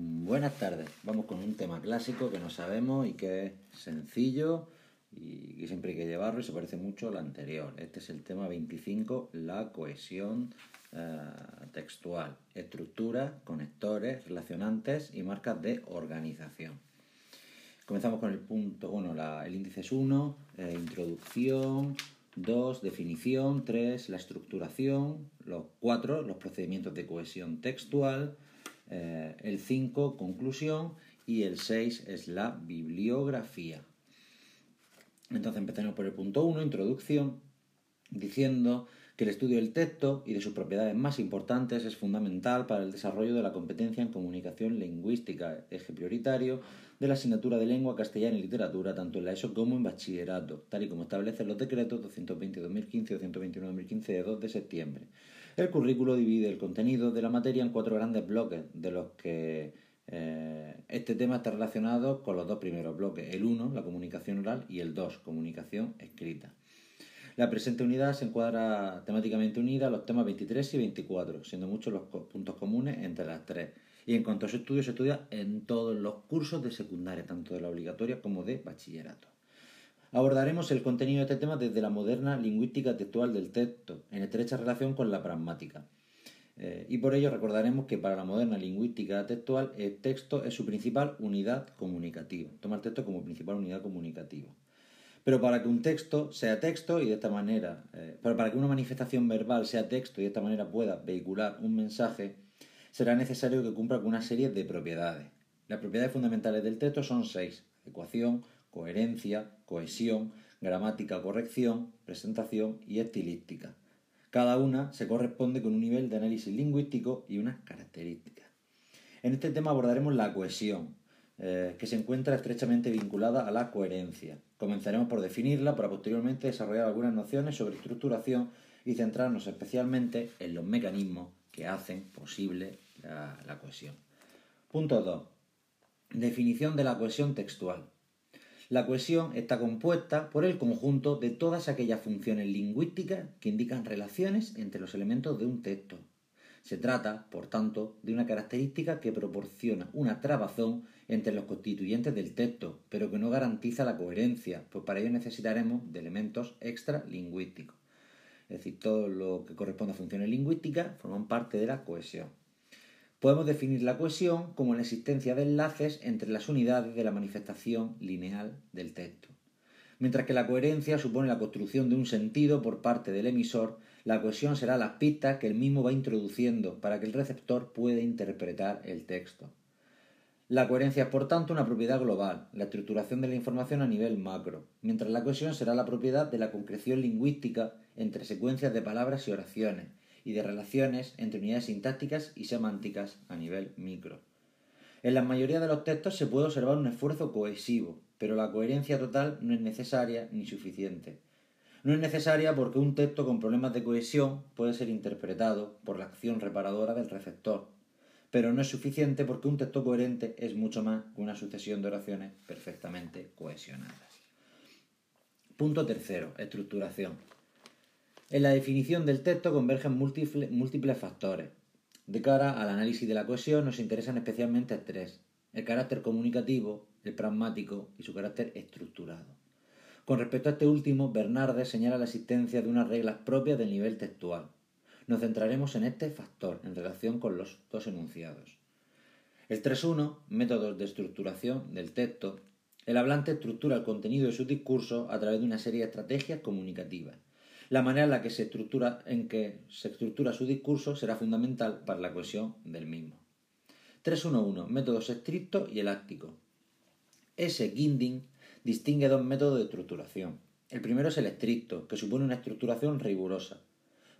Buenas tardes. Vamos con un tema clásico que no sabemos y que es sencillo y que siempre hay que llevarlo y se parece mucho al anterior. Este es el tema 25, la cohesión eh, textual, estructura, conectores, relacionantes y marcas de organización. Comenzamos con el punto, bueno, el índice es 1, eh, introducción, 2, definición, 3, la estructuración, los 4, los procedimientos de cohesión textual, eh, el 5, conclusión, y el 6 es la bibliografía. Entonces empezamos por el punto 1, introducción, diciendo que el estudio del texto y de sus propiedades más importantes es fundamental para el desarrollo de la competencia en comunicación lingüística, eje prioritario de la asignatura de lengua castellana y literatura, tanto en la ESO como en bachillerato, tal y como establecen los decretos 220-2015 y 221-2015 de 2 de septiembre. El currículo divide el contenido de la materia en cuatro grandes bloques, de los que eh, este tema está relacionado con los dos primeros bloques, el 1, la comunicación oral, y el 2, comunicación escrita. La presente unidad se encuadra temáticamente unida a los temas 23 y 24, siendo muchos los puntos comunes entre las tres. Y en cuanto a su estudio, se estudia en todos los cursos de secundaria, tanto de la obligatoria como de bachillerato. Abordaremos el contenido de este tema desde la moderna lingüística textual del texto, en estrecha relación con la pragmática. Eh, y por ello recordaremos que para la moderna lingüística textual el texto es su principal unidad comunicativa. Toma el texto como principal unidad comunicativa. Pero para que un texto sea texto y de esta manera, eh, pero para que una manifestación verbal sea texto y de esta manera pueda vehicular un mensaje, será necesario que cumpla con una serie de propiedades. Las propiedades fundamentales del texto son seis: ecuación, coherencia, cohesión, gramática, corrección, presentación y estilística. Cada una se corresponde con un nivel de análisis lingüístico y unas características. En este tema abordaremos la cohesión, eh, que se encuentra estrechamente vinculada a la coherencia. Comenzaremos por definirla para posteriormente desarrollar algunas nociones sobre estructuración y centrarnos especialmente en los mecanismos que hacen posible la, la cohesión. Punto 2. Definición de la cohesión textual. La cohesión está compuesta por el conjunto de todas aquellas funciones lingüísticas que indican relaciones entre los elementos de un texto. Se trata, por tanto, de una característica que proporciona una trabazón entre los constituyentes del texto, pero que no garantiza la coherencia, pues para ello necesitaremos de elementos extralingüísticos. Es decir, todo lo que corresponde a funciones lingüísticas forman parte de la cohesión. Podemos definir la cohesión como la existencia de enlaces entre las unidades de la manifestación lineal del texto. Mientras que la coherencia supone la construcción de un sentido por parte del emisor, la cohesión será las pistas que el mismo va introduciendo para que el receptor pueda interpretar el texto. La coherencia es, por tanto, una propiedad global, la estructuración de la información a nivel macro, mientras la cohesión será la propiedad de la concreción lingüística entre secuencias de palabras y oraciones, y de relaciones entre unidades sintácticas y semánticas a nivel micro. En la mayoría de los textos se puede observar un esfuerzo cohesivo, pero la coherencia total no es necesaria ni suficiente. No es necesaria porque un texto con problemas de cohesión puede ser interpretado por la acción reparadora del receptor, pero no es suficiente porque un texto coherente es mucho más que una sucesión de oraciones perfectamente cohesionadas. Punto tercero, estructuración. En la definición del texto convergen múltiples factores. De cara al análisis de la cohesión nos interesan especialmente tres, el carácter comunicativo, el pragmático y su carácter estructurado. Con respecto a este último, Bernardes señala la existencia de unas reglas propias del nivel textual. Nos centraremos en este factor en relación con los dos enunciados. El 3.1, métodos de estructuración del texto. El hablante estructura el contenido de su discurso a través de una serie de estrategias comunicativas la manera en la que se estructura, en que se estructura su discurso será fundamental para la cohesión del mismo. 3.1.1. Métodos estrictos y elácticos. S. Ginding distingue dos métodos de estructuración. El primero es el estricto, que supone una estructuración rigurosa.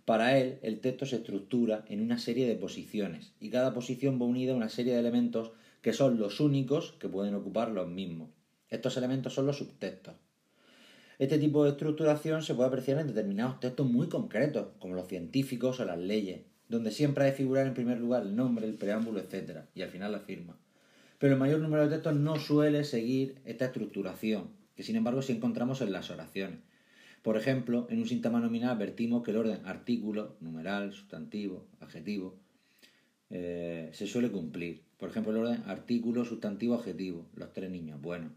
Para él, el texto se estructura en una serie de posiciones, y cada posición va unida a una serie de elementos que son los únicos que pueden ocupar los mismos. Estos elementos son los subtextos. Este tipo de estructuración se puede apreciar en determinados textos muy concretos, como los científicos o las leyes, donde siempre ha de figurar en primer lugar el nombre, el preámbulo, etc., y al final la firma. Pero el mayor número de textos no suele seguir esta estructuración, que sin embargo sí encontramos en las oraciones. Por ejemplo, en un síntoma nominal advertimos que el orden artículo, numeral, sustantivo, adjetivo, eh, se suele cumplir. Por ejemplo, el orden artículo, sustantivo, adjetivo. Los tres niños, bueno.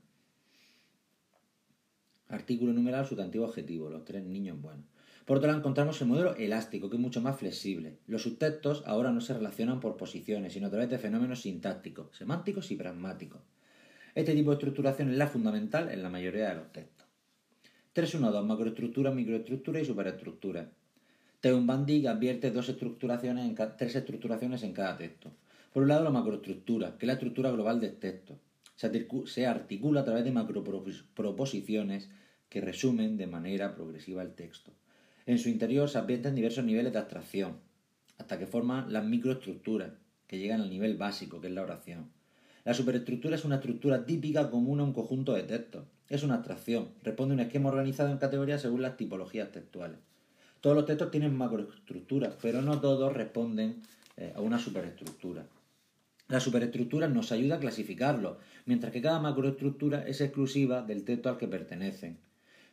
Artículo numeral, sustantivo, adjetivo. Los tres niños, bueno. Por otro lado, encontramos el modelo elástico, que es mucho más flexible. Los subtextos ahora no se relacionan por posiciones, sino a través de fenómenos sintácticos, semánticos y pragmáticos. Este tipo de estructuración es la fundamental en la mayoría de los textos. 3.1.2 Macroestructura, microestructura y superestructura. Teun Van advierte dos estructuraciones en tres estructuraciones en cada texto. Por un lado, la macroestructura, que es la estructura global del texto. Se articula a través de macroproposiciones que resumen de manera progresiva el texto. En su interior se advierten diversos niveles de abstracción, hasta que forman las microestructuras, que llegan al nivel básico, que es la oración. La superestructura es una estructura típica común a un conjunto de textos. Es una abstracción, responde a un esquema organizado en categorías según las tipologías textuales. Todos los textos tienen macroestructuras, pero no todos responden eh, a una superestructura. La superestructura nos ayuda a clasificarlos, mientras que cada macroestructura es exclusiva del texto al que pertenecen.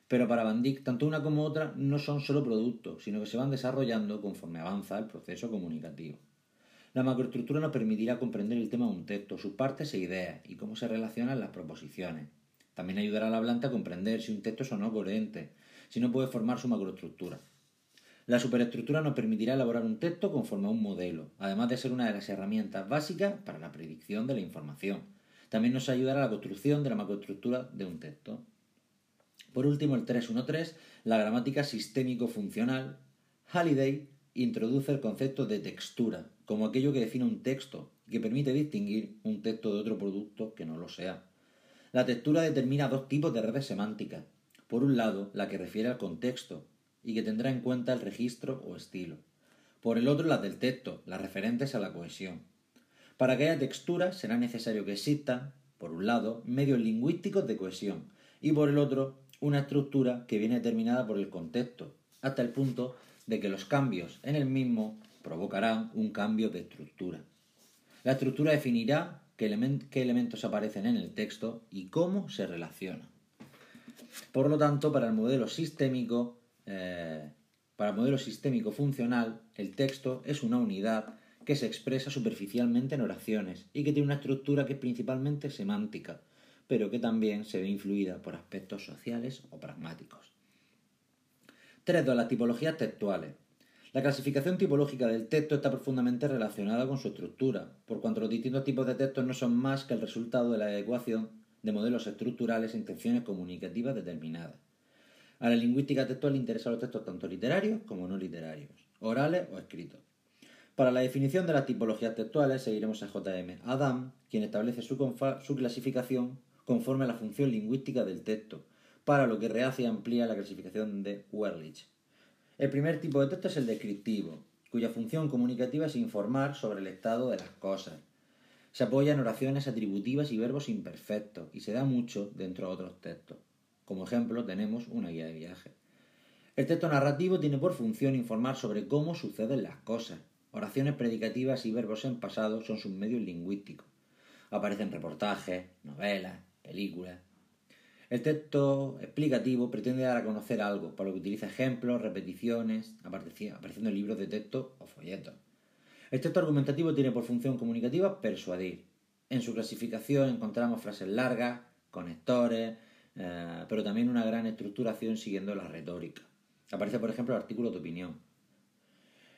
Pero para Van tanto una como otra no son solo productos, sino que se van desarrollando conforme avanza el proceso comunicativo. La macroestructura nos permitirá comprender el tema de un texto, sus partes e ideas y cómo se relacionan las proposiciones. También ayudará al hablante a comprender si un texto es o no coherente, si no puede formar su macroestructura. La superestructura nos permitirá elaborar un texto conforme a un modelo, además de ser una de las herramientas básicas para la predicción de la información. También nos ayudará a la construcción de la macroestructura de un texto. Por último, el 313, la gramática sistémico-funcional. Halliday introduce el concepto de textura, como aquello que define un texto y que permite distinguir un texto de otro producto que no lo sea. La textura determina dos tipos de redes semánticas. Por un lado, la que refiere al contexto y que tendrá en cuenta el registro o estilo. Por el otro, las del texto, las referentes a la cohesión. Para que haya textura será necesario que existan, por un lado, medios lingüísticos de cohesión y por el otro, una estructura que viene determinada por el contexto, hasta el punto de que los cambios en el mismo provocarán un cambio de estructura. La estructura definirá qué, elementos aparecen en el texto y cómo se relacionan. Por lo tanto, para el modelo sistémico, eh, para el modelo sistémico funcional, el texto es una unidad que se expresa superficialmente en oraciones y que tiene una estructura que es principalmente semántica, pero que también se ve influida por aspectos sociales o pragmáticos. 3. Las tipologías textuales. La clasificación tipológica del texto está profundamente relacionada con su estructura, por cuanto los distintos tipos de textos no son más que el resultado de la adecuación de modelos estructurales e intenciones comunicativas determinadas. A la lingüística textual le interesan los textos tanto literarios como no literarios, orales o escritos. Para la definición de las tipologías textuales seguiremos a J.M. Adam, quien establece su, su clasificación conforme a la función lingüística del texto, para lo que rehace y amplía la clasificación de Werlich. El primer tipo de texto es el descriptivo, cuya función comunicativa es informar sobre el estado de las cosas. Se apoya en oraciones atributivas y verbos imperfectos y se da mucho dentro de otros textos. Como ejemplo tenemos una guía de viaje. El texto narrativo tiene por función informar sobre cómo suceden las cosas. Oraciones predicativas y verbos en pasado son sus medios lingüísticos. Aparecen reportajes, novelas, películas. El texto explicativo pretende dar a conocer algo, por lo que utiliza ejemplos, repeticiones, apareciendo en libros de texto o folletos. El texto argumentativo tiene por función comunicativa persuadir. En su clasificación encontramos frases largas, conectores, eh, pero también una gran estructuración siguiendo la retórica. Aparece, por ejemplo, el artículo de opinión.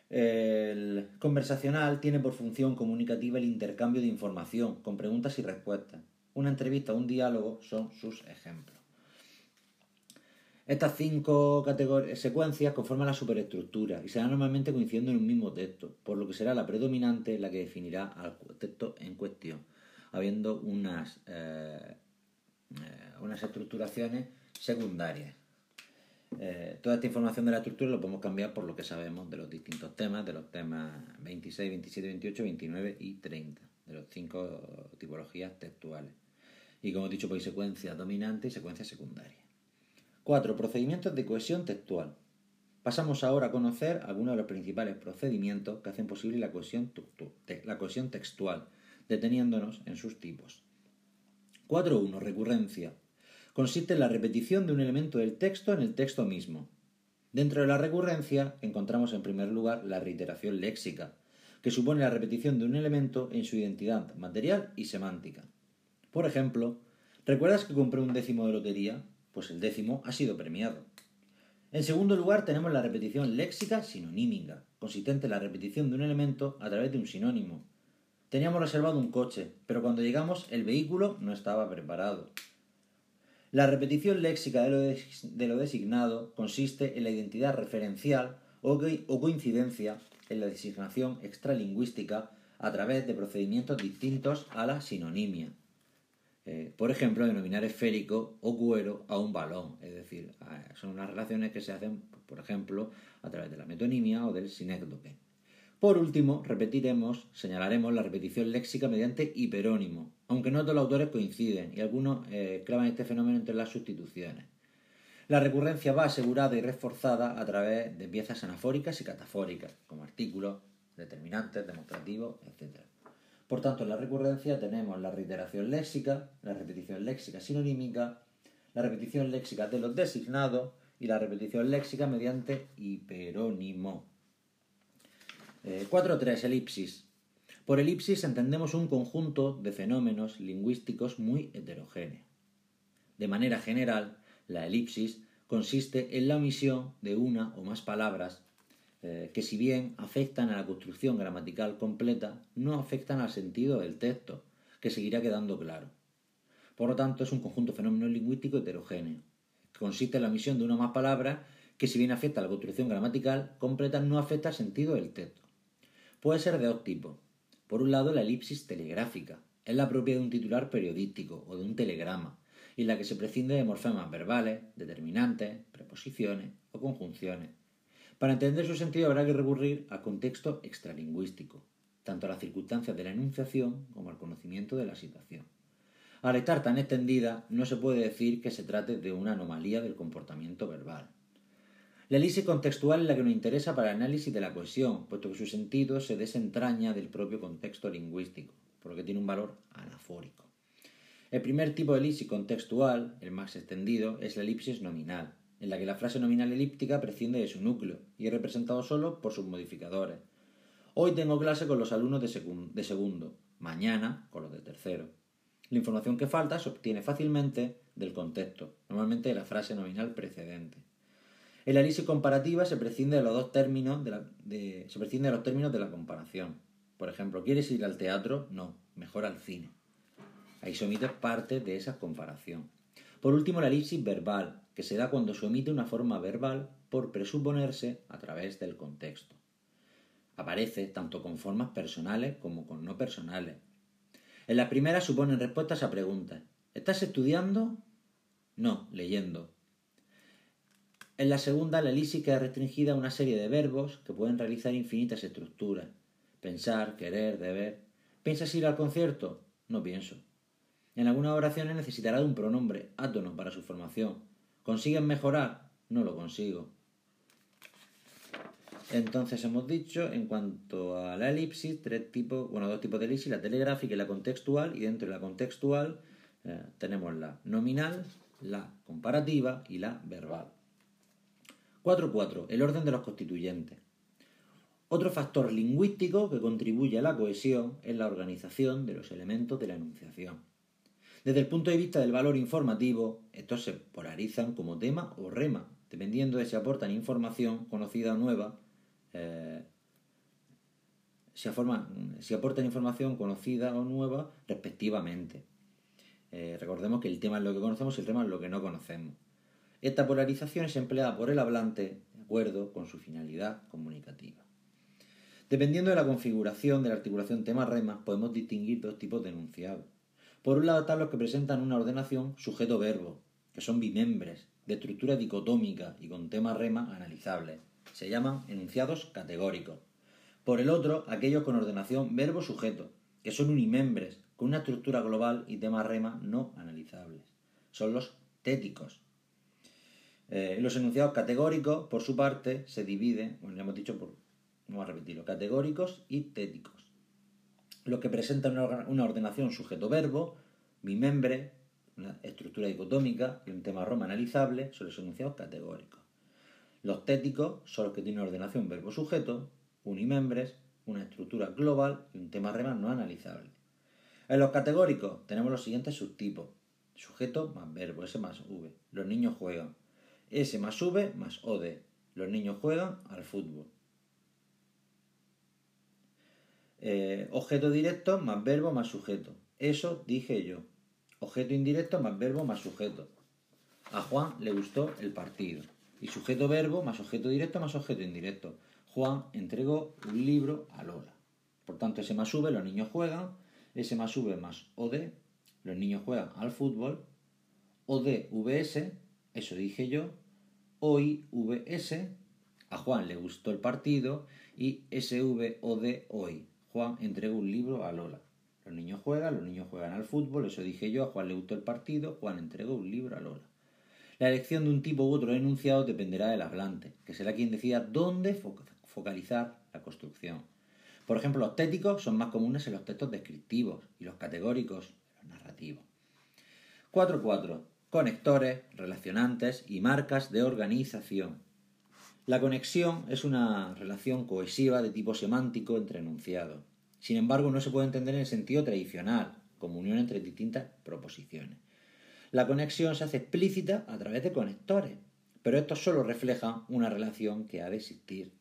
El conversacional tiene por función comunicativa el intercambio de información con preguntas y respuestas. Una entrevista un diálogo son sus ejemplos. Estas cinco secuencias conforman la superestructura y serán normalmente coincidiendo en un mismo texto, por lo que será la predominante la que definirá al texto en cuestión, habiendo unas, eh, eh, unas estructuraciones secundarias. Eh, toda esta información de la estructura lo podemos cambiar por lo que sabemos de los distintos temas, de los temas 26, 27, 28, 29 y 30, de las cinco tipologías textuales. Y como he dicho, pues hay secuencia dominante y secuencia secundaria. 4. Procedimientos de cohesión textual. Pasamos ahora a conocer algunos de los principales procedimientos que hacen posible la cohesión, la cohesión textual, deteniéndonos en sus tipos. 4.1. Recurrencia. Consiste en la repetición de un elemento del texto en el texto mismo. Dentro de la recurrencia encontramos en primer lugar la reiteración léxica, que supone la repetición de un elemento en su identidad material y semántica. Por ejemplo, ¿recuerdas que compré un décimo de lotería? Pues el décimo ha sido premiado. En segundo lugar tenemos la repetición léxica sinonímica, consistente en la repetición de un elemento a través de un sinónimo. Teníamos reservado un coche, pero cuando llegamos el vehículo no estaba preparado. La repetición léxica de lo, designado consiste en la identidad referencial o, coincidencia en la designación extralingüística a través de procedimientos distintos a la sinonimia. Eh, por ejemplo, denominar esférico o cuero a un balón, es decir, son unas relaciones que se hacen, por ejemplo, a través de la metonimia o del sinécdoque. Por último, repetiremos, señalaremos la repetición léxica mediante hiperónimo, aunque no todos los autores coinciden y algunos eh, clavan este fenómeno entre las sustituciones. La recurrencia va asegurada y reforzada a través de piezas anafóricas y catafóricas, como artículos, determinantes, demostrativos, etc. Por tanto, en la recurrencia tenemos la reiteración léxica, la repetición léxica sinonímica, la repetición léxica de los designados y la repetición léxica mediante hiperónimo. 4.3. Eh, elipsis. Por elipsis entendemos un conjunto de fenómenos lingüísticos muy heterogéneos. De manera general, la elipsis consiste en la omisión de una o más palabras eh, que si bien afectan a la construcción gramatical completa, no afectan al sentido del texto, que seguirá quedando claro. Por lo tanto, es un conjunto de fenómenos lingüísticos heterogéneo. Consiste en la omisión de una o más palabras que si bien afecta a la construcción gramatical completa, no afecta al sentido del texto. Puede ser de dos tipos. Por un lado, la elipsis telegráfica. Es la propia de un titular periodístico o de un telegrama, y la que se prescinde de morfemas verbales, determinantes, preposiciones o conjunciones. Para entender su sentido habrá que recurrir al contexto extralingüístico, tanto a las circunstancias de la enunciación como al conocimiento de la situación. Al estar tan extendida, no se puede decir que se trate de una anomalía del comportamiento verbal. La elipsis contextual es la que nos interesa para el análisis de la cohesión, puesto que su sentido se desentraña del propio contexto lingüístico, por lo que tiene un valor anafórico. El primer tipo de elipsis contextual, el más extendido, es la elipsis nominal, en la que la frase nominal elíptica prescinde de su núcleo y es representado solo por sus modificadores. Hoy tengo clase con los alumnos de, de segundo, mañana con los de tercero. La información que falta se obtiene fácilmente del contexto, normalmente de la frase nominal precedente. En la elipsis comparativa se prescinde de los términos de, la, se prescinde de los términos de la comparación. Por ejemplo, ¿quieres ir al teatro? No, mejor al cine. Ahí se omite parte de esa comparación. Por último, la elipsis verbal, que se da cuando se omite una forma verbal por presuponerse a través del contexto. Aparece tanto con formas personales como con no personales. En la primera suponen respuestas a preguntas. ¿Estás estudiando? No, leyendo. En la segunda, la elipsis queda restringida a una serie de verbos que pueden realizar infinitas estructuras. Pensar, querer, deber. ¿Piensas ir al concierto? No pienso. En algunas oraciones necesitará de un pronombre, átono, para su formación. ¿Consiguen mejorar? No lo consigo. Entonces hemos dicho, en cuanto a la elipsis, tres tipos, bueno, dos tipos de elipsis, la telegráfica y la contextual, y dentro de la contextual eh, tenemos la nominal, la comparativa y la verbal. 4.4. El orden de los constituyentes. Otro factor lingüístico que contribuye a la cohesión es la organización de los elementos de la enunciación. Desde el punto de vista del valor informativo, estos se polarizan como tema o rema, dependiendo de si aportan información conocida o nueva, eh, si, aportan información conocida o nueva respectivamente. Eh, recordemos que el tema es lo que conocemos y el tema es lo que no conocemos. Esta polarización es empleada por el hablante de acuerdo con su finalidad comunicativa. Dependiendo de la configuración de la articulación tema-rema, podemos distinguir dos tipos de enunciados. Por un lado están los que presentan una ordenación sujeto-verbo, que son bimembres, de estructura dicotómica y con tema-rema analizable. Se llaman enunciados categóricos. Por el otro, aquellos con ordenación verbo-sujeto, que son unimembres, con una estructura global y tema-rema no analizables. Son los téticos, eh, los enunciados categóricos, por su parte, se dividen, bueno, ya hemos dicho, por, vamos a repetirlo, categóricos y téticos. Los que presentan una, ordenación sujeto-verbo, bimembre, una estructura dicotómica y un tema roma analizable son los enunciados categóricos. Los téticos son los que tienen ordenación verbo-sujeto, unimembres, una estructura global y un tema rema no analizable. En los categóricos tenemos los siguientes subtipos. Sujeto más verbo, S más V. Los niños juegan. S más V más OD. Los niños juegan al fútbol. Eh, objeto directo más verbo más sujeto. Eso dije yo. Objeto indirecto más verbo más sujeto. A Juan le gustó el partido. Y sujeto verbo más objeto directo más objeto indirecto. Juan entregó un libro a Lola. Por tanto, S más V, los niños juegan. S más V más OD, los niños juegan al fútbol. OD, VS, eso dije yo. Hoy, VS, a Juan le gustó el partido. Y SV, OD, hoy. Juan entregó un libro a Lola. Los niños juegan, los niños juegan al fútbol, eso dije yo, a Juan le gustó el partido, Juan entregó un libro a Lola. La elección de un tipo u otro enunciado dependerá del hablante, que será quien decida dónde focalizar la construcción. Por ejemplo, los téticos son más comunes en los textos descriptivos y los categóricos en los narrativos. 4.4. Conectores, relacionantes y marcas de organización. La conexión es una relación cohesiva de tipo semántico entre enunciados. Sin embargo, no se puede entender en el sentido tradicional, como unión entre distintas proposiciones. La conexión se hace explícita a través de conectores, pero esto solo refleja una relación que ha de existir.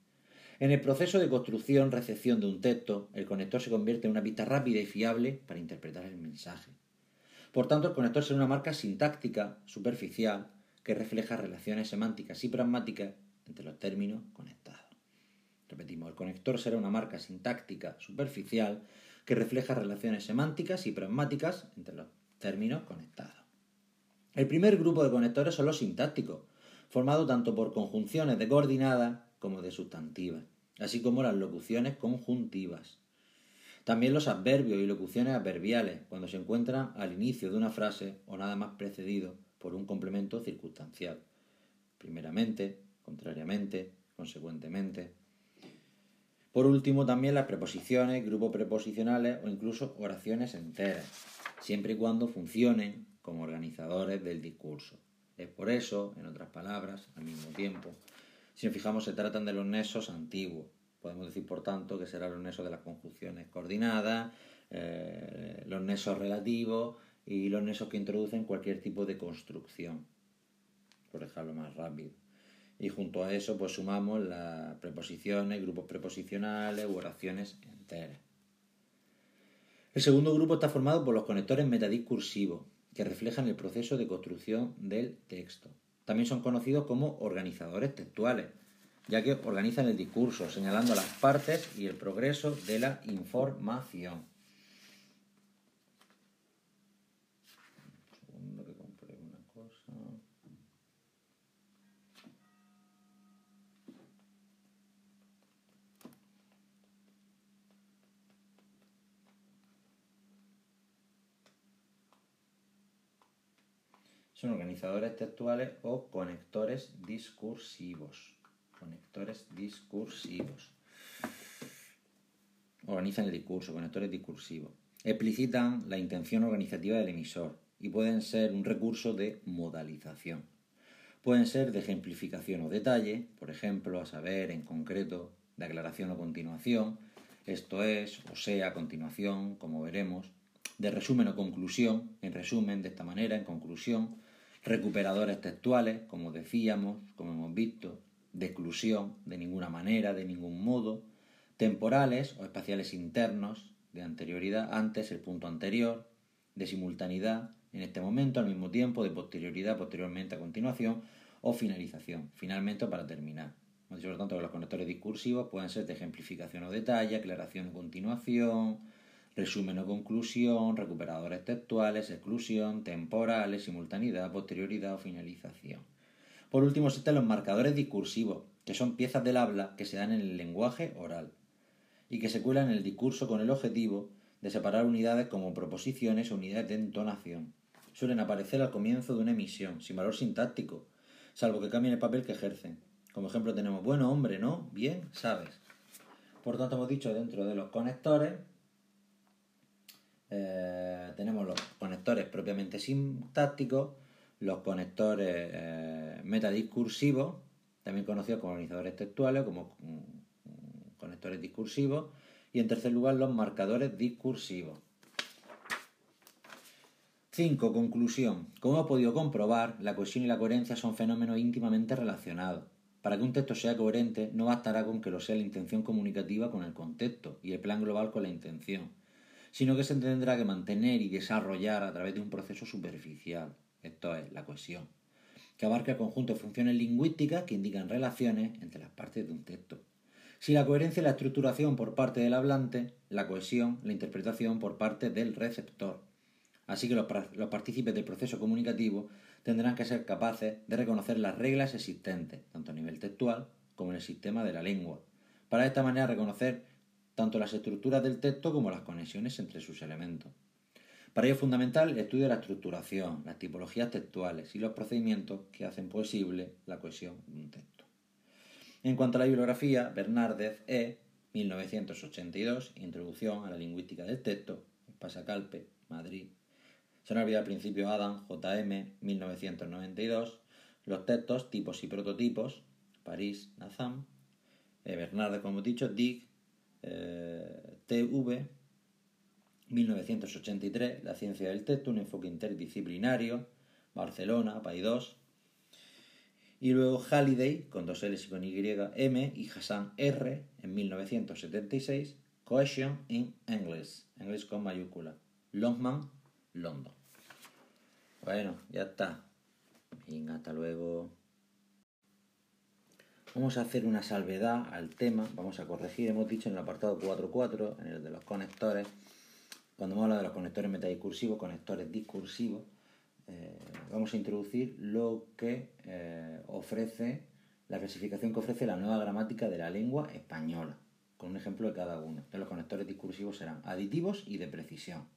En el proceso de construcción-recepción de un texto, el conector se convierte en una pista rápida y fiable para interpretar el mensaje. Por tanto, el conector será una marca sintáctica, superficial, que refleja relaciones semánticas y pragmáticas entre los términos conectados. Repetimos, el conector será una marca sintáctica superficial que refleja relaciones semánticas y pragmáticas entre los términos conectados. El primer grupo de conectores son los sintácticos, formados tanto por conjunciones de coordinadas como de sustantivas, así como las locuciones conjuntivas. También los adverbios y locuciones adverbiales, cuando se encuentran al inicio de una frase o nada más precedido por un complemento circunstancial. Primeramente, contrariamente, consecuentemente. Por último, también las preposiciones, grupos preposicionales o incluso oraciones enteras, siempre y cuando funcionen como organizadores del discurso. Es por eso, en otras palabras, al mismo tiempo, si nos fijamos, se tratan de los nexos antiguos. Podemos decir, por tanto, que serán los nexos de las conjunciones coordinadas, eh, los nexos relativos y los nexos que introducen cualquier tipo de construcción, por dejarlo más rápido. Y junto a eso, pues sumamos las preposiciones, grupos preposicionales u oraciones enteras. El segundo grupo está formado por los conectores metadiscursivos, que reflejan el proceso de construcción del texto. También son conocidos como organizadores textuales, ya que organizan el discurso, señalando las partes y el progreso de la información. son organizadores textuales o conectores discursivos. Conectores discursivos. Organizan el discurso, conectores discursivos. Explicitan la intención organizativa del emisor y pueden ser un recurso de modalización. Pueden ser de ejemplificación o detalle, por ejemplo, a saber, en concreto, de aclaración o continuación, esto es, o sea, continuación, como veremos, de resumen o conclusión, en resumen, de esta manera, en conclusión, recuperadores textuales, como decíamos, como hemos visto, de exclusión, de ninguna manera, de ningún modo, temporales o espaciales internos, de anterioridad, antes el punto anterior, de simultaneidad, en este momento, al mismo tiempo, de posterioridad, posteriormente, a continuación, o finalización, finalmente para terminar. Por lo tanto, los conectores discursivos pueden ser de ejemplificación o detalle, aclaración o continuación, resumen o conclusión, recuperadores textuales, exclusión, temporales, simultaneidad, posterioridad o finalización. Por último, existen los marcadores discursivos, que son piezas del habla que se dan en el lenguaje oral y que se cuelan en el discurso con el objetivo de separar unidades como proposiciones o unidades de entonación. Suelen aparecer al comienzo de una emisión, sin valor sintáctico, salvo que cambien el papel que ejercen. Como ejemplo tenemos, bueno, hombre, ¿no? Bien, sabes. Por tanto, hemos dicho dentro de los conectores eh, tenemos los conectores propiamente sintácticos, los conectores eh, metadiscursivos, también conocidos como organizadores textuales, como mm, conectores discursivos, Y en tercer lugar, los marcadores discursivos. 5. Conclusión. Como hemos podido comprobar, la cohesión y la coherencia son fenómenos íntimamente relacionados. Para que un texto sea coherente, no bastará con que lo sea la intención comunicativa con el contexto y el plan global con la intención, sino que se tendrá que mantener y desarrollar a través de un proceso superficial, esto es, la cohesión, que abarca el conjunto de funciones lingüísticas que indican relaciones entre las partes de un texto. Si la coherencia y la estructuración por parte del hablante, la cohesión, la interpretación por parte del receptor. Así que los, los partícipes del proceso comunicativo tendrán que ser capaces de reconocer las reglas existentes, tanto a nivel textual como en el sistema de la lengua, para de esta manera reconocer tanto las estructuras del texto como las conexiones entre sus elementos. Para ello es fundamental el estudio de la estructuración, las tipologías textuales y los procedimientos que hacen posible la cohesión de un texto. En cuanto a la bibliografía, Bernárdez E., 1982, Introducción a la lingüística del texto, Pasacalpe, Madrid, se nos olvida al principio Adam, JM, 1992, los textos, tipos y prototipos, París, Nazam, eh, como he dicho, Dig, eh, TV, 1983, La ciencia del texto, un enfoque interdisciplinario, Barcelona, 2, y luego Halliday, con dos L's y con Y, M, y Hassan R, en 1976, Cohesion in English, inglés con mayúscula, Longman, London. Bueno, ya está. Venga, hasta luego. Vamos a hacer una salvedad al tema, vamos a corregir, hemos dicho en el apartado 4.4, en el de los conectores, cuando hemos hablado de los conectores metadiscursivos, conectores discursivos, eh, vamos a introducir lo que eh, ofrece, la clasificación que ofrece la nueva gramática de la lengua española, con un ejemplo de cada uno. los conectores discursivos serán aditivos y de precisión,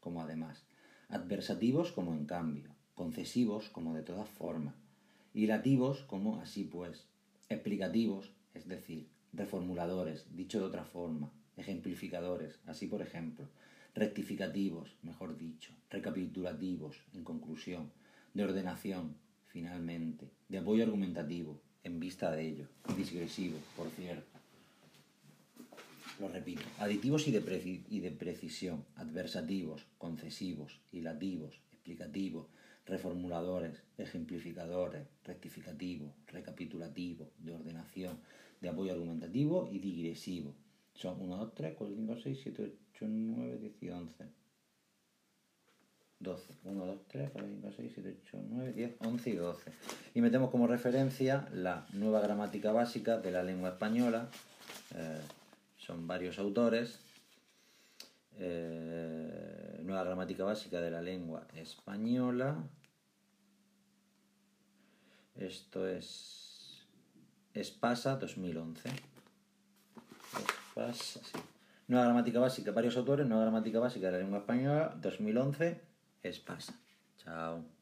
como además. Adversativos como en cambio, concesivos como de todas formas, hilativos como así pues, explicativos, es decir, reformuladores, dicho de otra forma, ejemplificadores, así por ejemplo, rectificativos, mejor dicho, recapitulativos, en conclusión, de ordenación, finalmente, de apoyo argumentativo, en vista de ello, digresivo, por cierto lo repito, aditivos y de, y de precisión, adversativos, concesivos, hilativos, explicativos, reformuladores, ejemplificadores, rectificativos, recapitulativos, de ordenación, de apoyo argumentativo y digresivo. Son 1, 2, 3, 4, 5, 6, 7, 8, 9, 10 y 11. 12. 1, 2, 3, 4, 5, 6, 7, 8, 9, 10, 11 y 12. Y metemos como referencia la nueva gramática básica de la lengua española. Eh, son varios autores. Eh, nueva gramática básica de la lengua española. Esto es Espasa 2011. Espasa, sí. Nueva gramática básica, varios autores, nueva gramática básica de la lengua española 2011. Espasa. Chao.